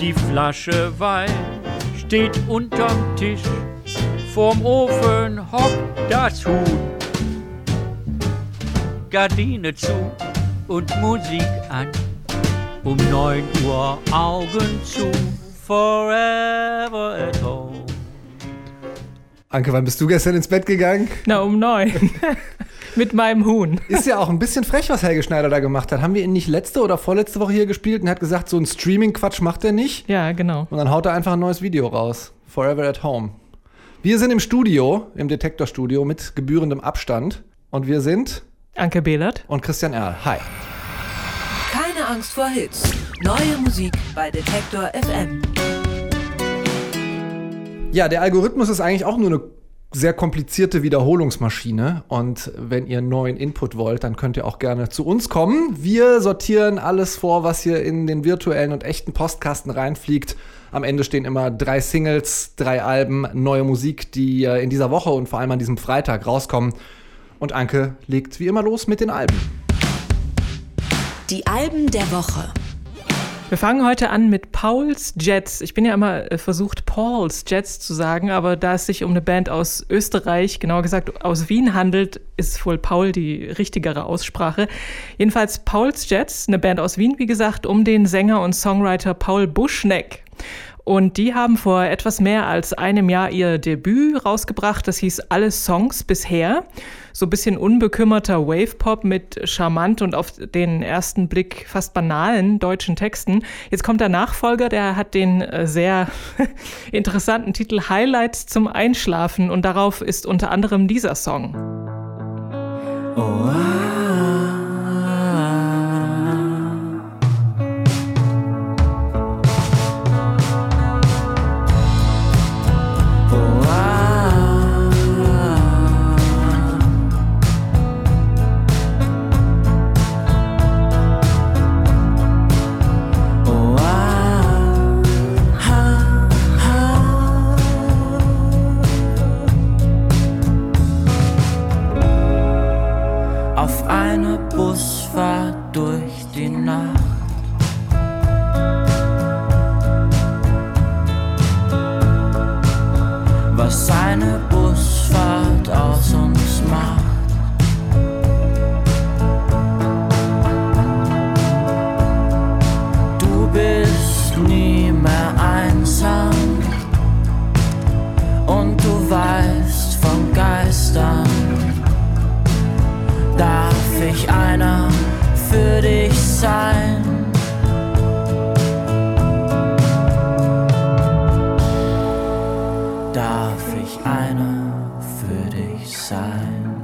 Die Flasche Wein steht unterm Tisch. Vorm Ofen hockt das Huhn. Gardine zu und Musik an. Um 9 Uhr Augen zu. Forever at home. Anke, wann bist du gestern ins Bett gegangen? Na, um neun. Mit meinem Huhn. Ist ja auch ein bisschen frech, was Helge Schneider da gemacht hat. Haben wir ihn nicht letzte oder vorletzte Woche hier gespielt und hat gesagt, so ein Streaming-Quatsch macht er nicht? Ja, genau. Und dann haut er einfach ein neues Video raus. Forever at Home. Wir sind im Studio, im Detektorstudio mit gebührendem Abstand. Und wir sind Anke Behlert. und Christian Erl. Hi. Keine Angst vor Hits. Neue Musik bei Detektor FM. Ja, der Algorithmus ist eigentlich auch nur eine sehr komplizierte Wiederholungsmaschine. Und wenn ihr neuen Input wollt, dann könnt ihr auch gerne zu uns kommen. Wir sortieren alles vor, was hier in den virtuellen und echten Postkasten reinfliegt. Am Ende stehen immer drei Singles, drei Alben, neue Musik, die äh, in dieser Woche und vor allem an diesem Freitag rauskommen. Und Anke legt wie immer los mit den Alben. Die Alben der Woche. Wir fangen heute an mit Pauls Jets. Ich bin ja immer äh, versucht, Pauls Jets zu sagen, aber da es sich um eine Band aus Österreich, genauer gesagt aus Wien handelt, ist wohl Paul die richtigere Aussprache. Jedenfalls Pauls Jets, eine Band aus Wien, wie gesagt, um den Sänger und Songwriter Paul Buschneck. Und die haben vor etwas mehr als einem Jahr ihr Debüt rausgebracht. Das hieß Alle Songs bisher. So ein bisschen unbekümmerter Wave-Pop mit charmant und auf den ersten Blick fast banalen deutschen Texten. Jetzt kommt der Nachfolger, der hat den äh, sehr interessanten Titel Highlights zum Einschlafen und darauf ist unter anderem dieser Song. auf sein?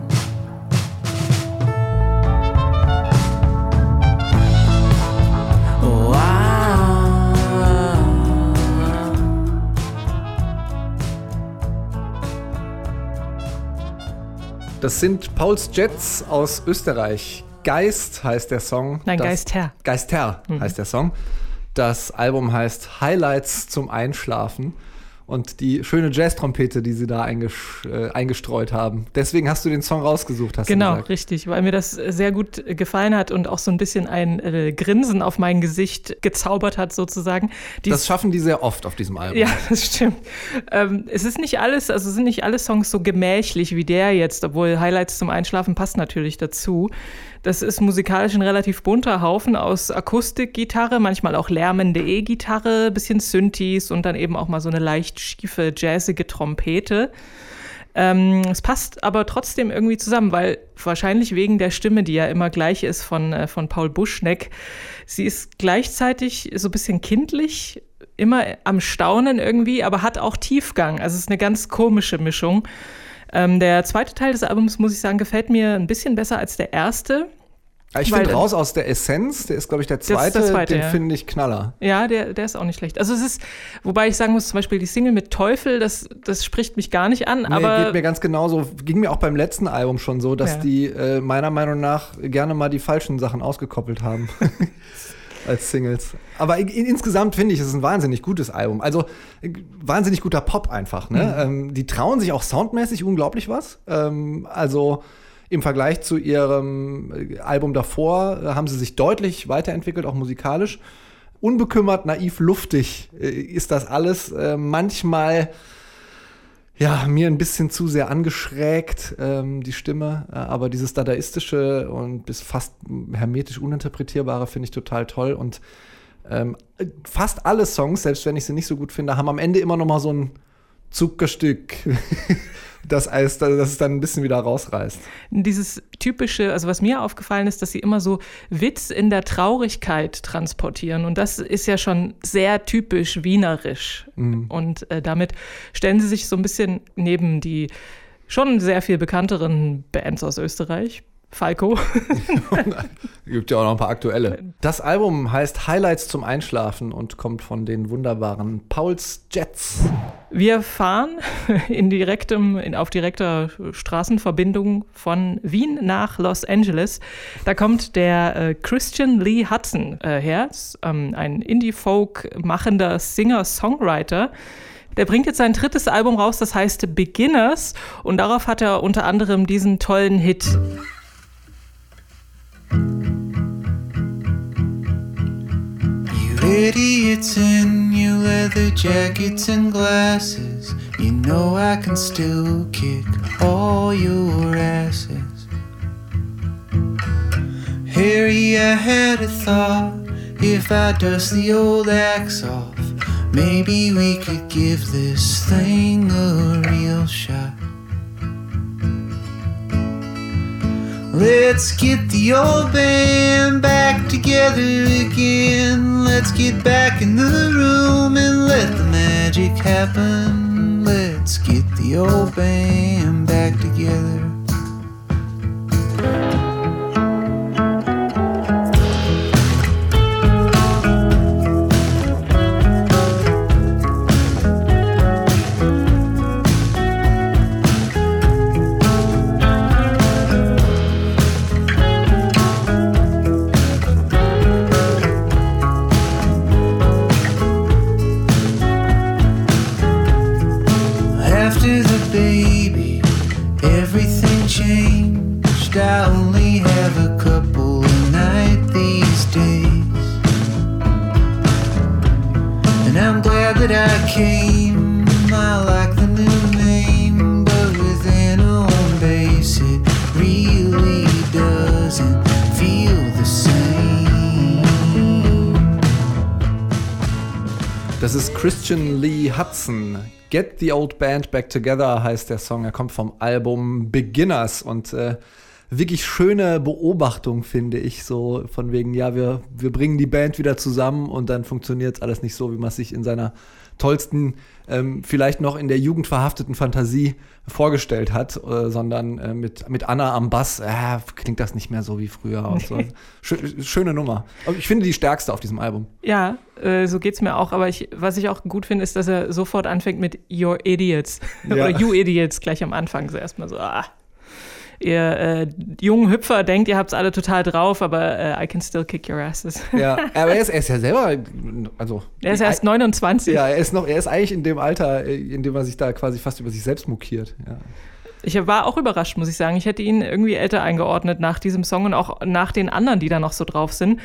Das sind Pauls Jets aus Österreich. Geist heißt der Song. Nein, Das- Geisther. Geister heißt der Song. Das Album heißt Highlights zum Einschlafen. Und die schöne Jazz-Trompete, die sie da eingesch äh, eingestreut haben. Deswegen hast du den Song rausgesucht, hast du Genau, richtig, weil mir das sehr gut gefallen hat und auch so ein bisschen ein äh, Grinsen auf mein Gesicht gezaubert hat, sozusagen. Die Das schaffen die sehr oft auf diesem Album. Ja, das stimmt. Ähm, es ist nicht alles, also sind nicht alle Songs so gemächlich wie der jetzt, obwohl Highlights zum Einschlafen passt natürlich dazu. Das ist musikalisch ein relativ bunter Haufen aus Akustikgitarre, manchmal auch lärmende E-Gitarre, bisschen Synthes und dann eben auch mal so eine leicht schiefe, jazzige Trompete. Ähm, es passt aber trotzdem irgendwie zusammen, weil wahrscheinlich wegen der Stimme, die ja immer gleich ist von, äh, von Paul Buschneck, sie ist gleichzeitig so ein bisschen kindlich, immer am Staunen irgendwie, aber hat auch Tiefgang. Also es ist eine ganz komische Mischung. Ähm, der zweite Teil des Albums, muss ich sagen, gefällt mir ein bisschen besser als der erste. Ich Weil- finde raus aus der Essenz, der ist, glaube ich, der ist der zweite, zweite, den ja. finde ich knaller. Ja, der, der ist auch nicht schlecht. Also es ist, wobei ich sagen muss, zum Beispiel die Single mit Teufel, das, das spricht mich gar nicht an, Nee, aber geht mir ganz genauso. Ging mir auch beim letzten Album schon so, dass Ja. die äh, meiner Meinung nach gerne mal die falschen Sachen ausgekoppelt haben. Als Singles. Aber in, insgesamt finde ich, es ist ein wahnsinnig gutes Album. Also äh, wahnsinnig guter Pop einfach. Ne? Ähm, die trauen sich auch soundmäßig unglaublich was. Ähm, also im Vergleich zu ihrem äh, Album davor äh, haben sie sich deutlich weiterentwickelt, auch musikalisch. unbekümmert, naiv, luftig ist das alles. Äh, manchmal ja, mir ein bisschen zu sehr angeschrägt, ähm, die Stimme. Äh, aber dieses Dadaistische und bis fast hermetisch Uninterpretierbare finde ich total toll. Und ähm, fast alle Songs, selbst wenn ich sie nicht so gut finde, haben am Ende immer noch mal so ein Zuckerstück, das, Eis, das es dann ein bisschen wieder rausreißt. Dieses typische, also was mir aufgefallen ist, dass sie immer so Witz in der Traurigkeit transportieren. Und das ist ja schon sehr typisch wienerisch. Mhm. Und äh, damit stellen sie sich so ein bisschen neben die schon sehr viel bekannteren Bands aus Österreich. Falco. Gibt ja auch noch ein paar aktuelle. Das Album heißt Highlights zum Einschlafen und kommt von den wunderbaren Pauls Jets. Wir fahren in direktem, in, auf direkter Straßenverbindung von Wien nach Los Angeles. Da kommt der äh, Christian Lee Hudson äh, her, ähm, ein Indie-Folk machender Singer-Songwriter. Der bringt jetzt sein drittes Album raus, das heißt Beginners. Und darauf hat er unter anderem diesen tollen Hit. You idiots in your leather jackets and glasses. You know I can still kick all your asses. Harry, I had a thought. If I dust the old axe off, maybe we could give this thing a real shot. Let's get the old band back together again. Let's get back in the room and let the magic happen. Let's get the old band back together. Christian Lee Hudson. Get the Old Band Back Together heißt der Song. Er kommt vom Album Beginners und äh, wirklich schöne Beobachtung, finde ich. So von wegen, ja, wir, wir bringen die Band wieder zusammen und dann funktioniert alles nicht so, wie man es sich in seiner tollsten, ähm, vielleicht noch in der Jugend verhafteten Fantasie vorgestellt hat, äh, sondern äh, mit, mit Anna am Bass, äh, klingt das nicht mehr so wie früher. Und so. Schö schöne Nummer. Aber ich finde die stärkste auf diesem Album. Ja, äh, so geht's mir auch. Aber ich, was ich auch gut finde, ist, dass er sofort anfängt mit You're Idiots. Ja. Oder You Idiots gleich am Anfang. So erstmal so, ah. Ihr äh, jungen Hüpfer denkt, ihr habt's alle total drauf, aber äh, I can still kick your asses. Ja, aber er ist, er ist ja selber, also. Er ist erst 29. Ja, er ist noch, er ist eigentlich in dem Alter, äh, in dem er sich da quasi fast über sich selbst mokiert. Ja. Ich war auch überrascht, muss ich sagen. Ich hätte ihn irgendwie älter eingeordnet nach diesem Song und auch nach den anderen, die da noch so drauf sind.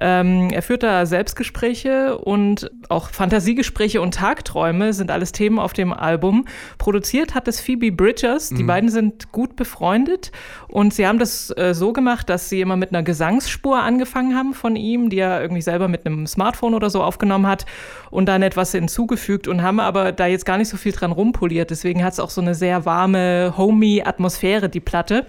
Ähm, er führt da Selbstgespräche und auch Fantasiegespräche und Tagträume sind alles Themen auf dem Album. Produziert hat es Phoebe Bridgers. Die beiden sind gut befreundet und sie haben das äh, so gemacht, dass sie immer mit einer Gesangsspur angefangen haben von ihm, die er irgendwie selber mit einem Smartphone oder so aufgenommen hat und dann etwas hinzugefügt und haben aber da jetzt gar nicht so viel dran rumpoliert. Deswegen hat es auch so eine sehr warme, homey Atmosphäre, die Platte.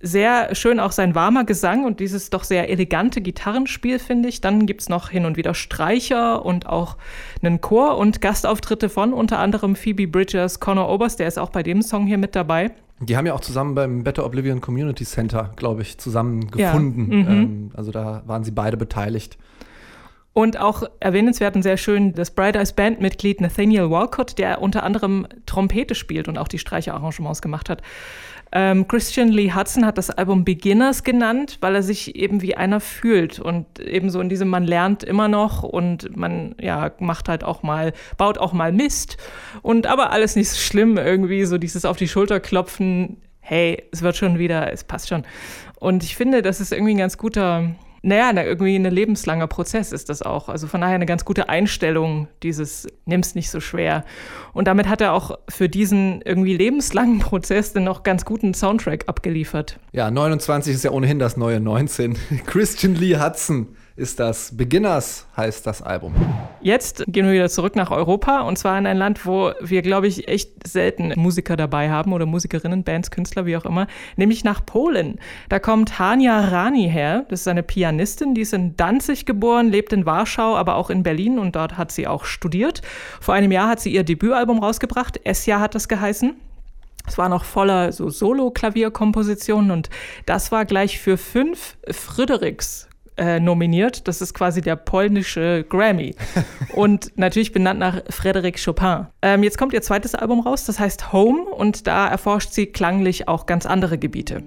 Sehr schön auch sein warmer Gesang und dieses doch sehr elegante Gitarrenspiel, finde ich. Dann gibt es noch hin und wieder Streicher und auch einen Chor und Gastauftritte von unter anderem Phoebe Bridgers, Connor Oberst, der ist auch bei dem Song hier mit dabei. Die haben ja auch zusammen beim Better Oblivion Community Center, glaube ich, zusammen gefunden. Ja, mhm. ähm, also da waren sie beide beteiligt. Und auch erwähnenswert und sehr schön das Bright Eyes Bandmitglied Nathaniel Walcott, der unter anderem Trompete spielt und auch die Streicherarrangements gemacht hat. Ähm, Christian Lee Hudson hat das Album Beginners genannt, weil er sich eben wie einer fühlt und eben so in diesem man lernt immer noch und man ja macht halt auch mal baut auch mal Mist und aber alles nicht so schlimm irgendwie so dieses auf die Schulter klopfen, hey, es wird schon wieder, es passt schon. Und ich finde, das ist irgendwie ein ganz guter naja, na, irgendwie ein lebenslanger Prozess ist das auch. Also von daher eine ganz gute Einstellung, dieses nimm's nicht so schwer. Und damit hat er auch für diesen irgendwie lebenslangen Prozess dann noch ganz guten Soundtrack abgeliefert. Ja, 29 ist ja ohnehin das neue 19. Christian Lee Hudson ist das. Beginners heißt das Album. Jetzt gehen wir wieder zurück nach Europa und zwar in ein Land, wo wir, glaube ich, echt selten Musiker dabei haben oder Musikerinnen, Bands, Künstler, wie auch immer, nämlich nach Polen. Da kommt Hania Rani her. Das ist eine Pianistin, die ist in Danzig geboren, lebt in Warschau, aber auch in Berlin und dort hat sie auch studiert. Vor einem Jahr hat sie ihr Debütalbum rausgebracht. Esja hat das geheißen. Es war noch voller so Solo-Klavierkompositionen und das war gleich für fünf Friedrichs äh, nominiert. Das ist quasi der polnische Grammy. und natürlich benannt nach Frédéric Chopin. Ähm, jetzt kommt ihr zweites Album raus, das heißt Home und da erforscht sie klanglich auch ganz andere Gebiete.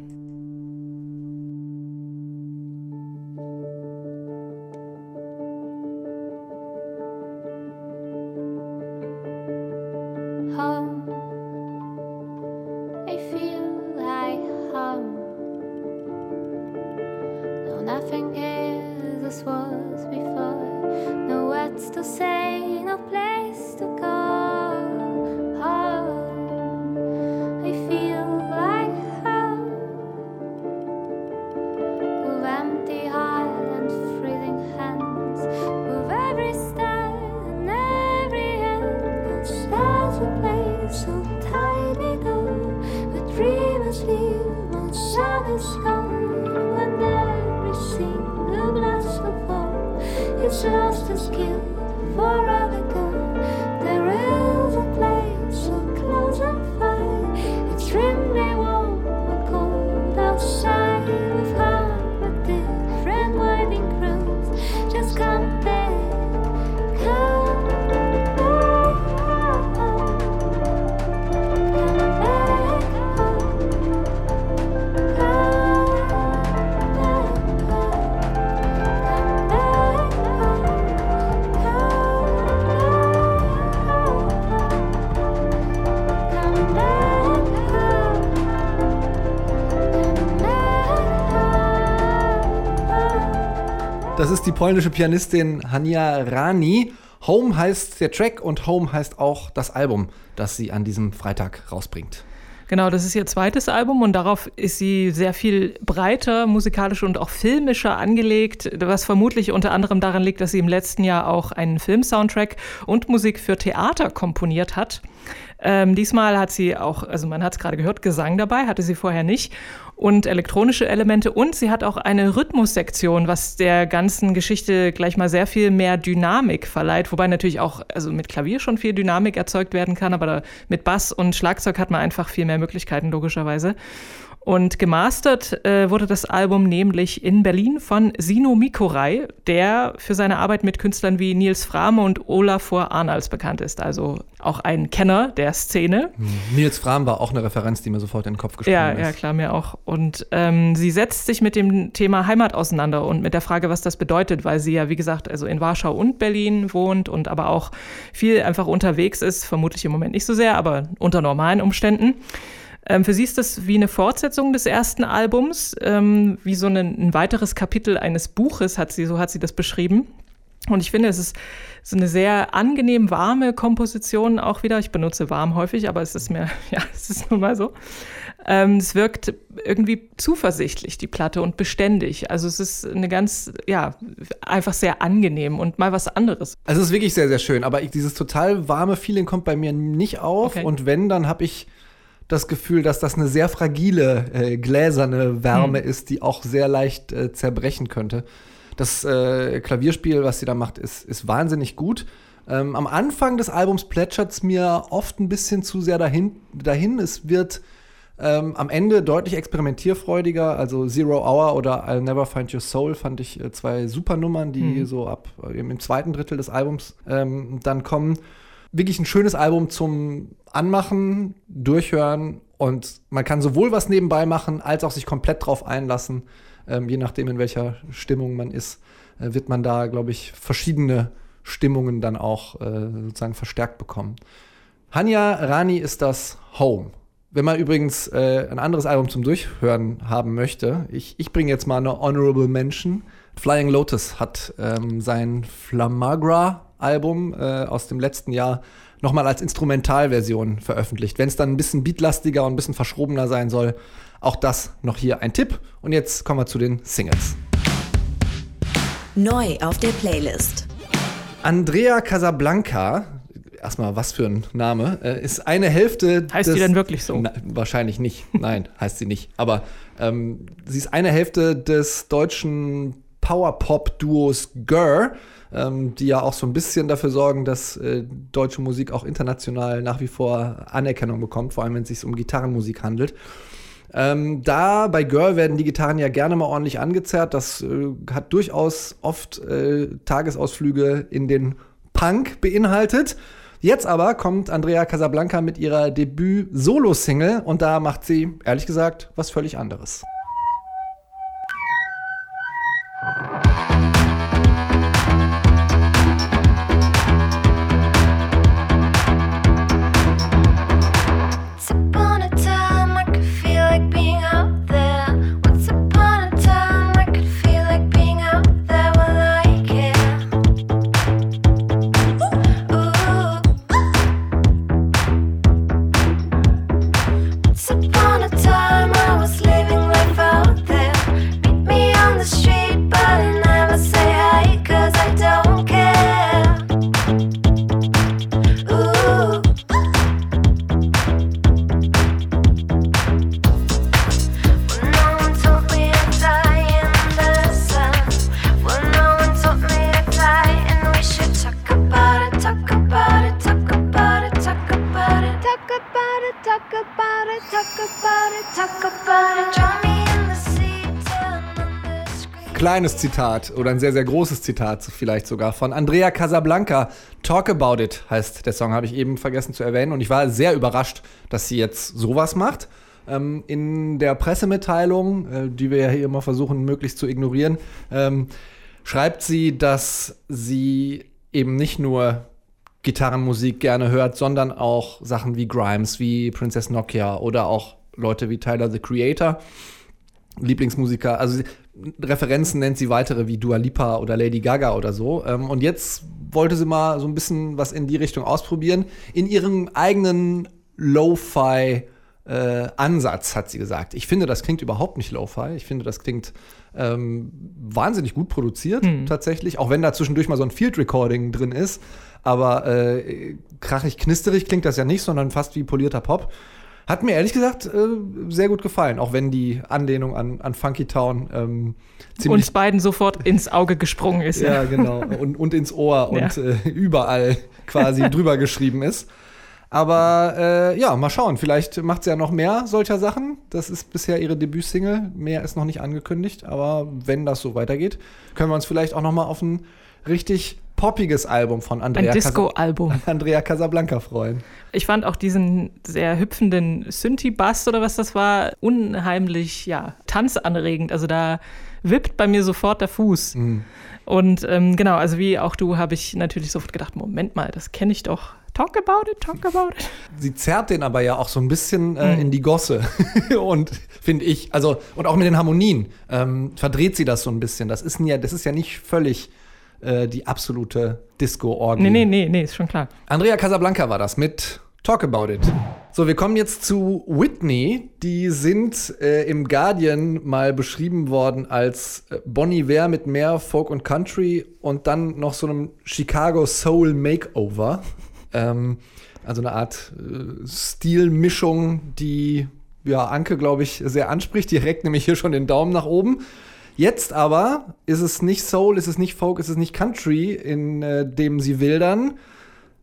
Das ist die polnische Pianistin Hania Rani. Home heißt der Track und Home heißt auch das Album, das sie an diesem Freitag rausbringt. Genau, das ist ihr zweites Album und darauf ist sie sehr viel breiter, musikalisch und auch filmischer angelegt, was vermutlich unter anderem daran liegt, dass sie im letzten Jahr auch einen Filmsoundtrack und Musik für Theater komponiert hat. Ähm, diesmal hat sie auch, also man hat es gerade gehört, Gesang dabei, hatte sie vorher nicht und elektronische Elemente und sie hat auch eine Rhythmussektion, was der ganzen Geschichte gleich mal sehr viel mehr Dynamik verleiht, wobei natürlich auch also mit Klavier schon viel Dynamik erzeugt werden kann, aber mit Bass und Schlagzeug hat man einfach viel mehr Möglichkeiten logischerweise. Und gemastert äh, wurde das Album nämlich in Berlin von Sino Mikorai, der für seine Arbeit mit Künstlern wie Nils Frame und Olafur Arnalds bekannt ist. Also auch ein Kenner der Szene. Nils Frahm war auch eine Referenz, die mir sofort in den Kopf gesprungen Ja, ist. ja, klar, mir auch. Und ähm, sie setzt sich mit dem Thema Heimat auseinander und mit der Frage, was das bedeutet, weil sie ja, wie gesagt, also in Warschau und Berlin wohnt und aber auch viel einfach unterwegs ist, vermutlich im Moment nicht so sehr, aber unter normalen Umständen. Ähm, für sie ist das wie eine Fortsetzung des ersten Albums, ähm, wie so ein, ein weiteres Kapitel eines Buches, hat sie, so hat sie das beschrieben. Und ich finde, es ist so eine sehr angenehm warme Komposition auch wieder. Ich benutze warm häufig, aber es ist mir, ja, es ist nun mal so. Ähm, es wirkt irgendwie zuversichtlich, die Platte, und beständig. Also es ist eine ganz, ja, einfach sehr angenehm und mal was anderes. Also es ist wirklich sehr, sehr schön, aber ich, dieses total warme Feeling kommt bei mir nicht auf. Okay. Und wenn, dann habe ich das Gefühl, dass das eine sehr fragile, äh, gläserne Wärme ist, die auch sehr leicht äh, zerbrechen könnte. Das äh, Klavierspiel, was sie da macht, ist, ist wahnsinnig gut. Ähm, am Anfang des Albums plätschert es mir oft ein bisschen zu sehr dahin. dahin. Es wird ähm, am Ende deutlich experimentierfreudiger. Also Zero Hour oder I'll Never Find Your Soul fand ich äh, zwei super Nummern, die Mhm. so ab äh, im zweiten Drittel des Albums ähm, dann kommen. Wirklich ein schönes Album zum Anmachen, Durchhören und man kann sowohl was nebenbei machen, als auch sich komplett drauf einlassen. Ähm, je nachdem, in welcher Stimmung man ist, äh, wird man da, glaube ich, verschiedene Stimmungen dann auch äh, sozusagen verstärkt bekommen. Hanya Rani ist das Home. Wenn man übrigens äh, ein anderes Album zum Durchhören haben möchte, ich, ich bringe jetzt mal eine Honorable Mention. Flying Lotus hat ähm, sein Flamagra-Album äh, aus dem letzten Jahr nochmal als Instrumentalversion veröffentlicht. Wenn es dann ein bisschen beatlastiger und ein bisschen verschrobener sein soll, auch das noch hier ein Tipp. Und jetzt kommen wir zu den Singles. Neu auf der Playlist. Andrea Casablanca, erstmal was für ein Name, äh, ist eine Hälfte. Heißt des, die denn wirklich so? Na, wahrscheinlich nicht. Nein, heißt sie nicht. Aber ähm, sie ist eine Hälfte des deutschen Power-Pop-Duos Gurr, ähm, die ja auch so ein bisschen dafür sorgen, dass äh, deutsche Musik auch international nach wie vor Anerkennung bekommt, vor allem wenn es sich um Gitarrenmusik handelt. Ähm, da bei Girl werden die Gitarren ja gerne mal ordentlich angezerrt. Das äh, hat durchaus oft äh, Tagesausflüge in den Punk beinhaltet. Jetzt aber kommt Andrea Casablanca mit ihrer Debüt-Solo-Single und da macht sie, ehrlich gesagt, was völlig anderes. Kleines Zitat oder ein sehr, sehr großes Zitat vielleicht sogar von Andrea Casablanca. Talk About It heißt der Song, habe ich eben vergessen zu erwähnen. Und ich war sehr überrascht, dass sie jetzt sowas macht. Ähm, in der Pressemitteilung, äh, die wir ja hier immer versuchen, möglichst zu ignorieren, ähm, schreibt sie, dass sie eben nicht nur Gitarrenmusik gerne hört, sondern auch Sachen wie Grimes, wie Princess Nokia oder auch Leute wie Tyler the Creator. Lieblingsmusiker, also Referenzen nennt sie weitere wie Dua Lipa oder Lady Gaga oder so. Ähm, und jetzt wollte sie mal so ein bisschen was in die Richtung ausprobieren. In ihrem eigenen Lo-Fi äh, Ansatz, hat sie gesagt. Ich finde, das klingt überhaupt nicht Lo-Fi. Ich finde, das klingt ähm, wahnsinnig gut produziert, tatsächlich. Auch wenn da zwischendurch mal so ein Field Recording drin ist. Aber äh, krachig, knisterig klingt das ja nicht, sondern fast wie polierter Pop. Hat mir ehrlich gesagt äh, sehr gut gefallen, auch wenn die Anlehnung an, an Funky Town ähm, ziemlich Uns beiden sofort ins Auge gesprungen ist. ja, genau. Und, und ins Ohr und Ja. äh, überall quasi drüber geschrieben ist. Aber äh, ja, mal schauen. Vielleicht macht sie ja noch mehr solcher Sachen. Das ist bisher ihre Debütsingle. Mehr ist noch nicht angekündigt. Aber wenn das so weitergeht, können wir uns vielleicht auch noch mal auf ein richtig poppiges Album von Andrea, Ein Disco-Album. Casa Andrea Casablanca freuen. Ich fand auch diesen sehr hüpfenden Synthi-Bass oder was das war, unheimlich, ja, tanzanregend. Also da wippt bei mir sofort der Fuß. Und ähm, genau, also wie auch du, habe ich natürlich sofort gedacht, Moment mal, das kenne ich doch. Talk about it, talk about it. Sie zerrt den aber ja auch so ein bisschen äh, in die Gosse. und finde ich, also, und auch mit den Harmonien ähm, verdreht sie das so ein bisschen. Das ist ja, das ist ja nicht völlig äh, die absolute Disco-Orgie. Nee, nee, nee, nee, ist schon klar. Andrea Casablanca war das mit Talk About It. So, wir kommen jetzt zu Whitney. Die sind äh, im Guardian mal beschrieben worden als äh, Bon Iver mit mehr Folk und Country und dann noch so einem Chicago Soul Makeover. ähm, also eine Art äh, Stilmischung, die ja Anke, glaube ich, sehr anspricht. Direkt nämlich hier schon den Daumen nach oben. Jetzt aber ist es nicht Soul, ist es nicht Folk, ist es nicht Country, in äh, dem sie wildern.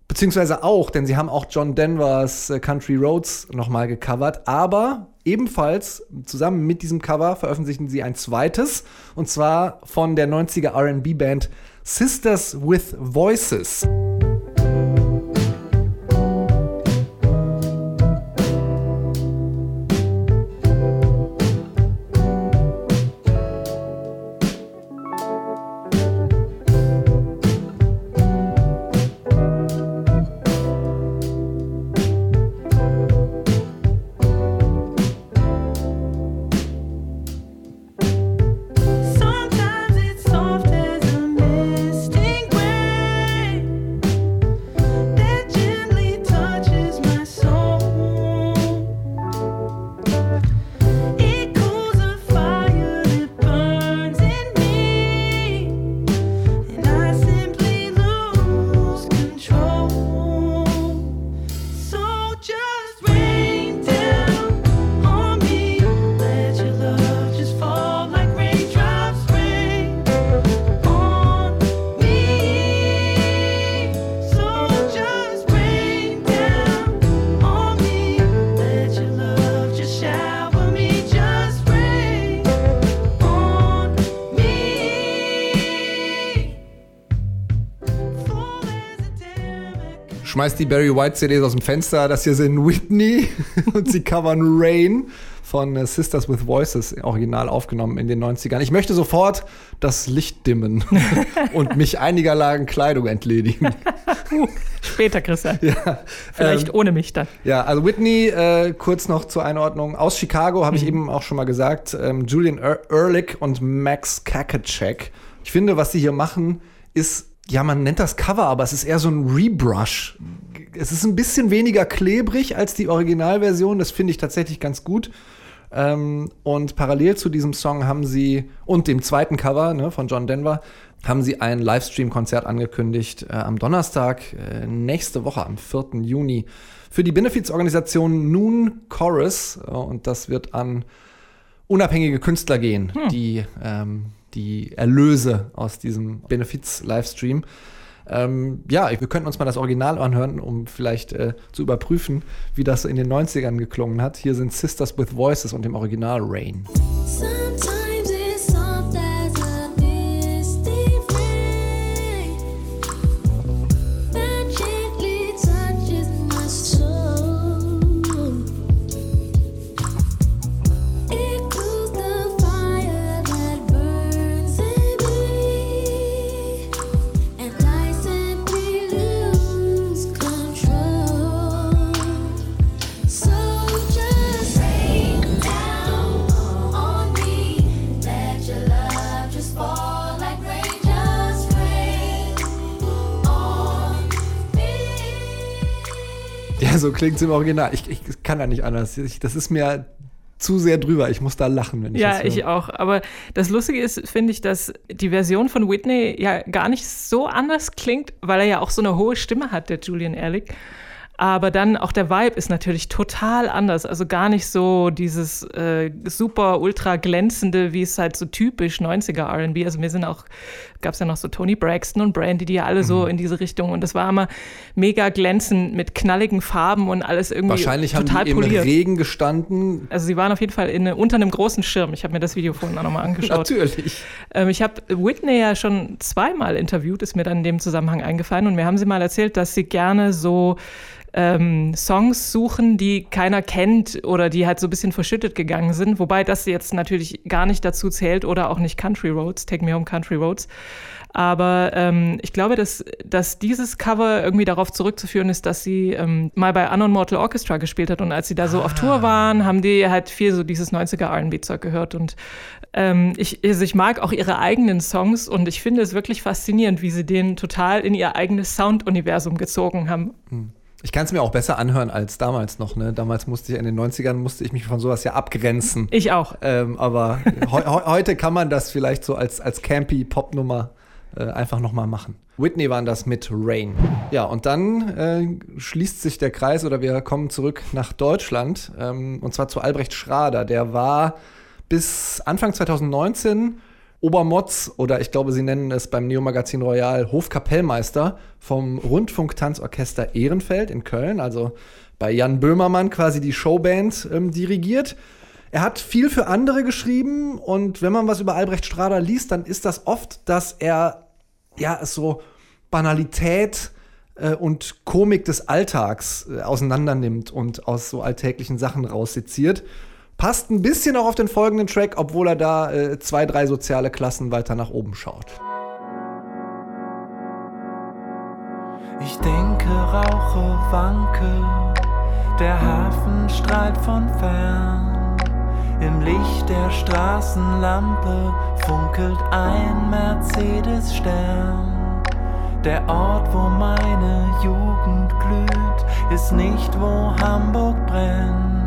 Beziehungsweise auch, denn sie haben auch John Denvers äh, Country Roads nochmal gecovert. Aber ebenfalls zusammen mit diesem Cover veröffentlichen sie ein zweites. Und zwar von der 90er RB-Band Sisters with Voices. Schmeißt die Barry White CDs aus dem Fenster. Das hier sind Whitney und sie covern Rain von äh, Sisters with Voices, original aufgenommen in den 90ern. Ich möchte sofort das Licht dimmen und mich einiger Lagen Kleidung entledigen. Später, Christian. Ja, Vielleicht ähm, ohne mich dann. Ja, also Whitney, äh, kurz noch zur Einordnung. Aus Chicago habe ich eben auch schon mal gesagt. Ähm, Julian er Ehrlich und Max Kakacek. Ich finde, was sie hier machen, ist, ja, man nennt das Cover, aber es ist eher so ein Rebrush. Es ist ein bisschen weniger klebrig als die Originalversion. Das finde ich tatsächlich ganz gut. Ähm, und parallel zu diesem Song haben sie und dem zweiten Cover ne, von John Denver haben sie ein Livestream-Konzert angekündigt äh, am Donnerstag äh, nächste Woche, am 4. Juni, für die Benefizorganisation Noon Chorus. Äh, und das wird an unabhängige Künstler gehen, die ähm, die Erlöse aus diesem Benefiz-Livestream. Ähm, ja, wir könnten uns mal das Original anhören, um vielleicht äh, zu überprüfen, wie das in den 90ern geklungen hat. Hier sind Sisters with Voices und im Original Rain. Sometimes so klingt es im Original. Ich, ich kann da nicht anders. Ich, das ist mir zu sehr drüber. Ich muss da lachen, wenn ich Ja, das höre. ich auch. Aber das Lustige ist, finde ich, dass die Version von Whitney ja gar nicht so anders klingt, weil er ja auch so eine hohe Stimme hat, der Julian Ehrlich. Aber dann auch der Vibe ist natürlich total anders. Also gar nicht so dieses äh, super ultra glänzende, wie es halt so typisch 90er RB. Also wir sind auch, gab es ja noch so Tony Braxton und Brandy, die ja alle so Mhm. in diese Richtung. Und das war immer mega glänzend mit knalligen Farben und alles irgendwie Wahrscheinlich haben total die im poliert. Regen gestanden. Also sie waren auf jeden Fall in, unter einem großen Schirm. Ich habe mir das Video vorhin auch nochmal angeschaut. Natürlich. Ähm, ich habe Whitney ja schon zweimal interviewt, ist mir dann in dem Zusammenhang eingefallen. Und mir haben sie mal erzählt, dass sie gerne so ähm, Songs suchen, die keiner kennt oder die halt so ein bisschen verschüttet gegangen sind. Wobei das jetzt natürlich gar nicht dazu zählt oder auch nicht Country Roads, Take Me Home Country Roads. Aber ähm, ich glaube, dass, dass dieses Cover irgendwie darauf zurückzuführen ist, dass sie ähm, mal bei Unknown Mortal Orchestra gespielt hat und als sie da so auf Tour waren, haben die halt viel so dieses 90er R&B-Zeug gehört und ähm, ich, also ich mag auch ihre eigenen Songs und ich finde es wirklich faszinierend, wie sie den total in ihr eigenes Sounduniversum gezogen haben. Ich kann es mir auch besser anhören als damals noch. Ne? Damals musste ich in den 90ern musste ich mich von sowas ja abgrenzen. Ich auch. Ähm, aber heu heute kann man das vielleicht so als, als campy Popnummer äh, einfach nochmal machen. Whitney waren das mit Rain. Ja, und dann äh, schließt sich der Kreis oder wir kommen zurück nach Deutschland ähm, und zwar zu Albrecht Schrader. Der war bis Anfang 2019 Obermotz oder ich glaube, sie nennen es beim Neo-Magazin Royal Hofkapellmeister vom Rundfunktanzorchester Ehrenfeld in Köln, also bei Jan Böhmermann quasi die Showband ähm, dirigiert. Er hat viel für andere geschrieben und wenn man was über Albrecht Strader liest, dann ist das oft, dass er ja so Banalität äh, und Komik des Alltags äh, auseinandernimmt und aus so alltäglichen Sachen rausseziert. Passt ein bisschen auch auf den folgenden Track, obwohl er da äh, zwei, drei soziale Klassen weiter nach oben schaut. Ich denke, rauche, wanke, der Hafen strahlt von fern. Im Licht der Straßenlampe funkelt ein Mercedes-Stern. Der Ort, wo meine Jugend glüht, ist nicht, wo Hamburg brennt.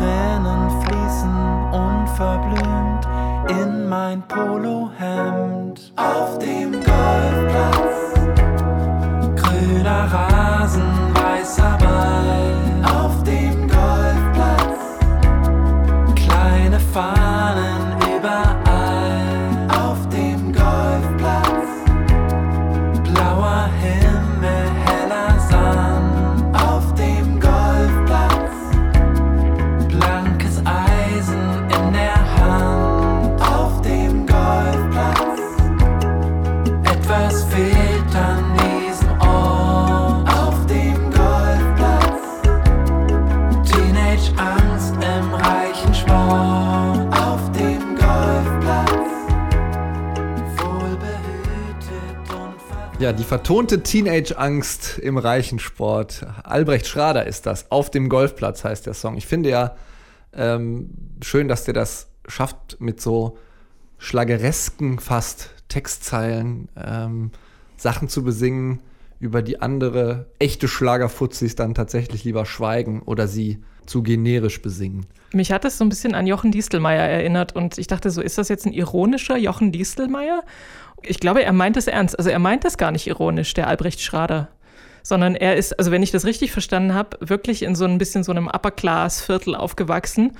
Tränen fließen unverblümt in mein Polohemd. Auf dem Golfplatz Grüner Rasen, weißer Ja, die vertonte Teenage-Angst im Reichensport. Albrecht Schrader ist das. Auf dem Golfplatz heißt der Song. Ich finde ja ähm, schön, dass der das schafft mit so schlageresken fast Textzeilen ähm, Sachen zu besingen, über die andere echte Schlagerfuzis dann tatsächlich lieber schweigen oder sie zu generisch besingen. Mich hat das so ein bisschen an Jochen Distelmeier erinnert und ich dachte so, ist das jetzt ein ironischer Jochen Distelmeier? Ich glaube, er meint es ernst. Also er meint das gar nicht ironisch, der Albrecht Schrader. Sondern er ist, also wenn ich das richtig verstanden habe, wirklich in so ein bisschen so einem Upper-Class-Viertel aufgewachsen.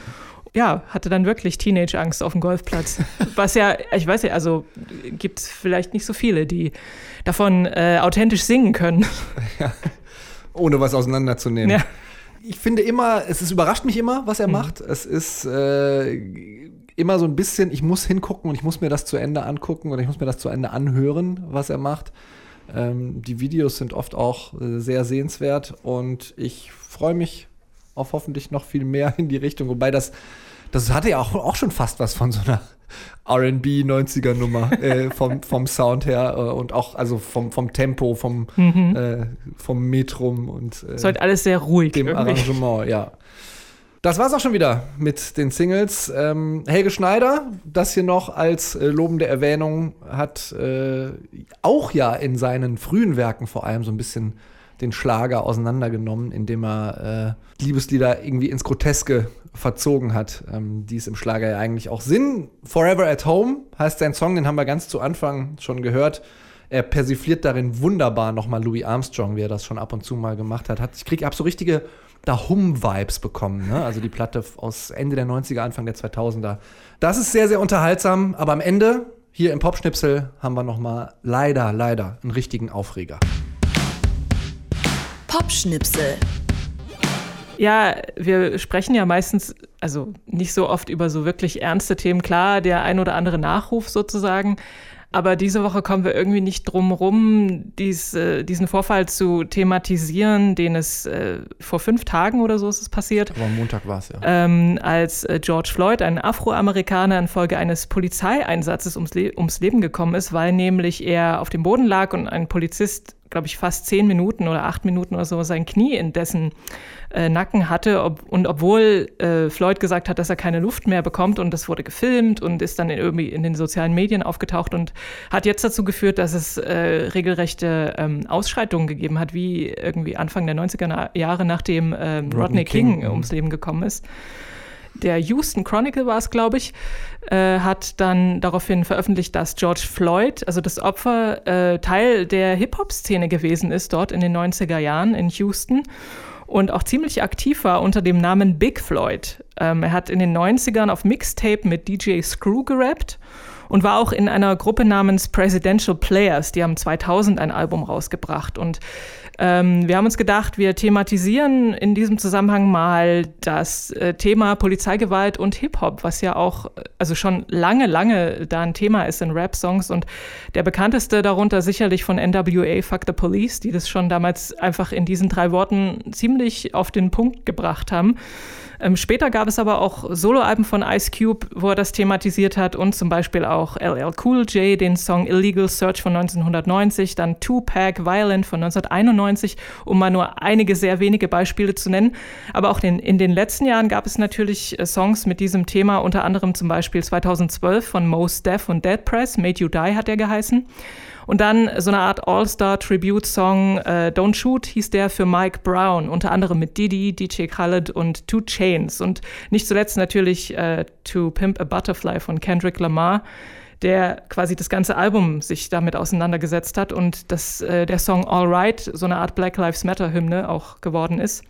Ja, hatte dann wirklich Teenage-Angst auf dem Golfplatz. Was ja, ich weiß ja, also gibt es vielleicht nicht so viele, die davon äh, authentisch singen können. Ohne was auseinanderzunehmen. Ja. Ich finde immer, es ist, überrascht mich immer, was er Mhm. macht. Es ist äh, immer so ein bisschen, ich muss hingucken und ich muss mir das zu Ende angucken oder ich muss mir das zu Ende anhören, was er macht. Ähm, die Videos sind oft auch äh, sehr sehenswert und ich freue mich auf hoffentlich noch viel mehr in die Richtung. Wobei das, das hatte ja auch, auch schon fast was von so einer RB 90er Nummer äh, vom, vom Sound her äh, und auch also vom, vom Tempo, vom, äh, vom Metrum und äh, Ist heute alles sehr ruhig. dem irgendwie. Arrangement, ja. Das war's auch schon wieder mit den Singles. Ähm, Helge Schneider, das hier noch als äh, lobende Erwähnung, hat äh, auch ja in seinen frühen Werken vor allem so ein bisschen den Schlager auseinandergenommen, indem er äh, Liebeslieder irgendwie ins Groteske verzogen hat, ähm, die es im Schlager ja eigentlich auch sind. Forever at Home heißt sein Song, den haben wir ganz zu Anfang schon gehört. Er persifliert darin wunderbar nochmal Louis Armstrong, wie er das schon ab und zu mal gemacht hat. hat ich krieg, hab so richtige Dahum-Vibes bekommen, ne? Also die Platte aus Ende der 90er, Anfang der 2000er. Das ist sehr, sehr unterhaltsam, aber am Ende, hier im Popschnipsel, haben wir nochmal leider, leider einen richtigen Aufreger. Popschnipsel. Ja, wir sprechen ja meistens, also nicht so oft über so wirklich ernste Themen. Klar, der ein oder andere Nachruf sozusagen. Aber diese Woche kommen wir irgendwie nicht drum rum, dies, äh, diesen Vorfall zu thematisieren, den es äh, vor fünf Tagen oder so ist es passiert. Aber am Montag war es ja. ähm, als äh, George Floyd, ein Afroamerikaner, infolge eines Polizeieinsatzes ums, Le ums Leben gekommen ist, weil nämlich er auf dem Boden lag und ein Polizist, glaube ich, fast zehn Minuten oder acht Minuten oder so sein Knie in dessen äh, Nacken hatte. Ob, und obwohl äh, Floyd gesagt hat, dass er keine Luft mehr bekommt und das wurde gefilmt und ist dann in, irgendwie in den sozialen Medien aufgetaucht und hat jetzt dazu geführt, dass es äh, regelrechte ähm, Ausschreitungen gegeben hat, wie irgendwie Anfang der 90er Na- Jahre, nachdem ähm, Rodney King, King, mhm. ums Leben gekommen ist. Der Houston Chronicle war es, glaube ich, äh, hat dann daraufhin veröffentlicht, dass George Floyd, also das Opfer, äh, Teil der Hip-Hop-Szene gewesen ist, dort in den 90er Jahren in Houston und auch ziemlich aktiv war unter dem Namen Big Floyd. Ähm, er hat in den 90ern auf Mixtape mit DJ Screw gerappt und war auch in einer Gruppe namens Presidential Players. Die haben 2000 ein Album rausgebracht. Und ähm, wir haben uns gedacht, wir thematisieren in diesem Zusammenhang mal das äh, Thema Polizeigewalt und Hip-Hop, was ja auch, also schon lange, lange da ein Thema ist in Rap-Songs. Und der bekannteste darunter sicherlich von NWA, Fuck the Police, die das schon damals einfach in diesen drei Worten ziemlich auf den Punkt gebracht haben. Ähm, später gab es aber auch Soloalben von Ice Cube, wo er das thematisiert hat und zum Beispiel auch LL Cool J, den Song Illegal Search von 1990, dann Tupac Violent von 1991, um mal nur einige sehr wenige Beispiele zu nennen. Aber auch den, in den letzten Jahren gab es natürlich äh, Songs mit diesem Thema, unter anderem zum Beispiel 2012 von Mos Def und Dead Press, Made You Die hat er geheißen. Und dann so eine Art All-Star-Tribute-Song, äh, Don't Shoot, hieß der für Mike Brown, unter anderem mit Diddy, DJ Khaled und Two Chains. Und nicht zuletzt natürlich äh, To Pimp a Butterfly von Kendrick Lamar, der quasi das ganze Album sich damit auseinandergesetzt hat und dass äh, der Song All Right so eine Art Black Lives Matter-Hymne auch geworden ist.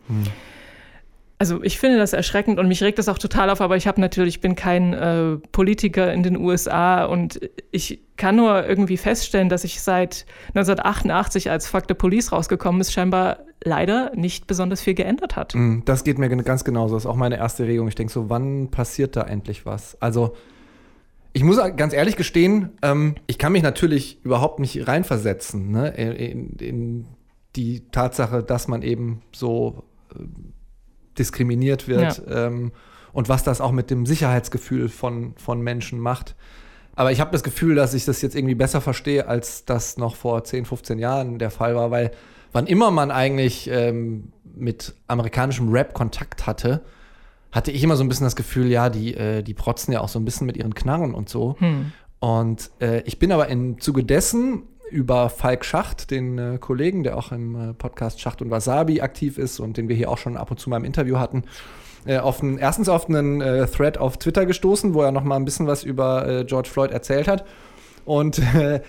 Also ich finde das erschreckend und mich regt das auch total auf, aber ich habe natürlich, bin kein äh, Politiker in den USA und ich kann nur irgendwie feststellen, dass ich seit 1988, als Fuck the Police rausgekommen ist, scheinbar leider nicht besonders viel geändert hat. Mm, Das geht mir ganz genauso. Das ist auch meine erste Regung. Ich denke so, wann passiert da endlich was? Also, ich muss ganz ehrlich gestehen, ähm, ich kann mich natürlich überhaupt nicht reinversetzen ne, in, in, in die Tatsache, dass man eben so äh, diskriminiert wird ähm, und was das auch mit dem Sicherheitsgefühl von, von Menschen macht. Aber ich habe das Gefühl, dass ich das jetzt irgendwie besser verstehe, als das noch vor 10, 15 Jahren der Fall war, weil wann immer man eigentlich ähm, mit amerikanischem Rap Kontakt hatte, hatte ich immer so ein bisschen das Gefühl, ja, die, äh, die protzen ja auch so ein bisschen mit ihren Knarren und so. Und äh, ich bin aber im Zuge dessen über Falk Schacht, den äh, Kollegen, der auch im äh, Podcast Schacht und Wasabi aktiv ist und den wir hier auch schon ab und zu mal im Interview hatten, äh, auf einen, erstens auf einen äh, Thread auf Twitter gestoßen, wo er noch mal ein bisschen was über äh, George Floyd erzählt hat. Und äh,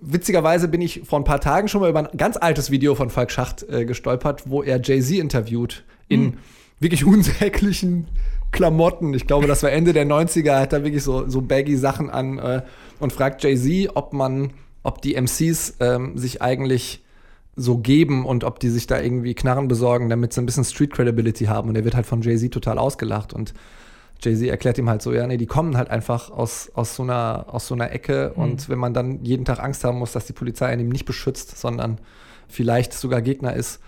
witzigerweise bin ich vor ein paar Tagen schon mal über ein ganz altes Video von Falk Schacht gestolpert, wo er Jay-Z interviewt in wirklich unsäglichen Klamotten. Ich glaube, das war Ende der 90er, hat er wirklich so, so baggy Sachen an und fragt Jay-Z, ob man, ob die MCs ähm, sich eigentlich so geben und ob die sich da irgendwie Knarren besorgen, damit sie ein bisschen Street Credibility haben. Und er wird halt von Jay-Z total ausgelacht und Jay-Z erklärt ihm halt so, ja, nee, die kommen halt einfach aus, aus, so, einer, aus so einer Ecke und wenn man dann jeden Tag Angst haben muss, dass die Polizei einen ihm nicht beschützt, sondern vielleicht sogar Gegner ist,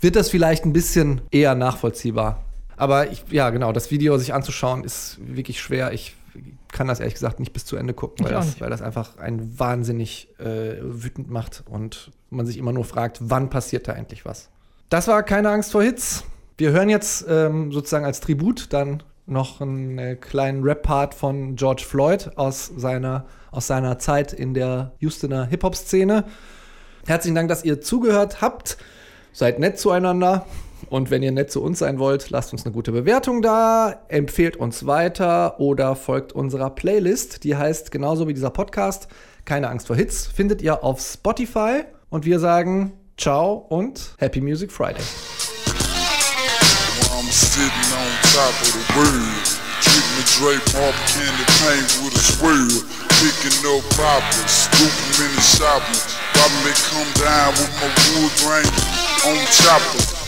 wird das vielleicht ein bisschen eher nachvollziehbar. Aber ich, ja, genau, das Video sich anzuschauen ist wirklich schwer. Ich kann das ehrlich gesagt nicht bis zu Ende gucken, weil das, weil das einfach einen wahnsinnig äh, wütend macht und man sich immer nur fragt, wann passiert da endlich was. Das war keine Angst vor Hits. Wir hören jetzt ähm, sozusagen als Tribut dann noch einen äh, kleinen Rap-Part von George Floyd aus seiner, aus seiner Zeit in der Houstoner Hip-Hop-Szene. Herzlichen Dank, dass ihr zugehört habt. Seid nett zueinander. Und wenn ihr nett zu uns sein wollt, lasst uns eine gute Bewertung da, empfehlt uns weiter oder folgt unserer Playlist. Die heißt genauso wie dieser Podcast Keine Angst vor Hits. Findet ihr auf Spotify. Und wir sagen Ciao und Happy Music Friday. Picking up poppers, scooping in the shopping. Robbing they come down with my wood grain on chopper.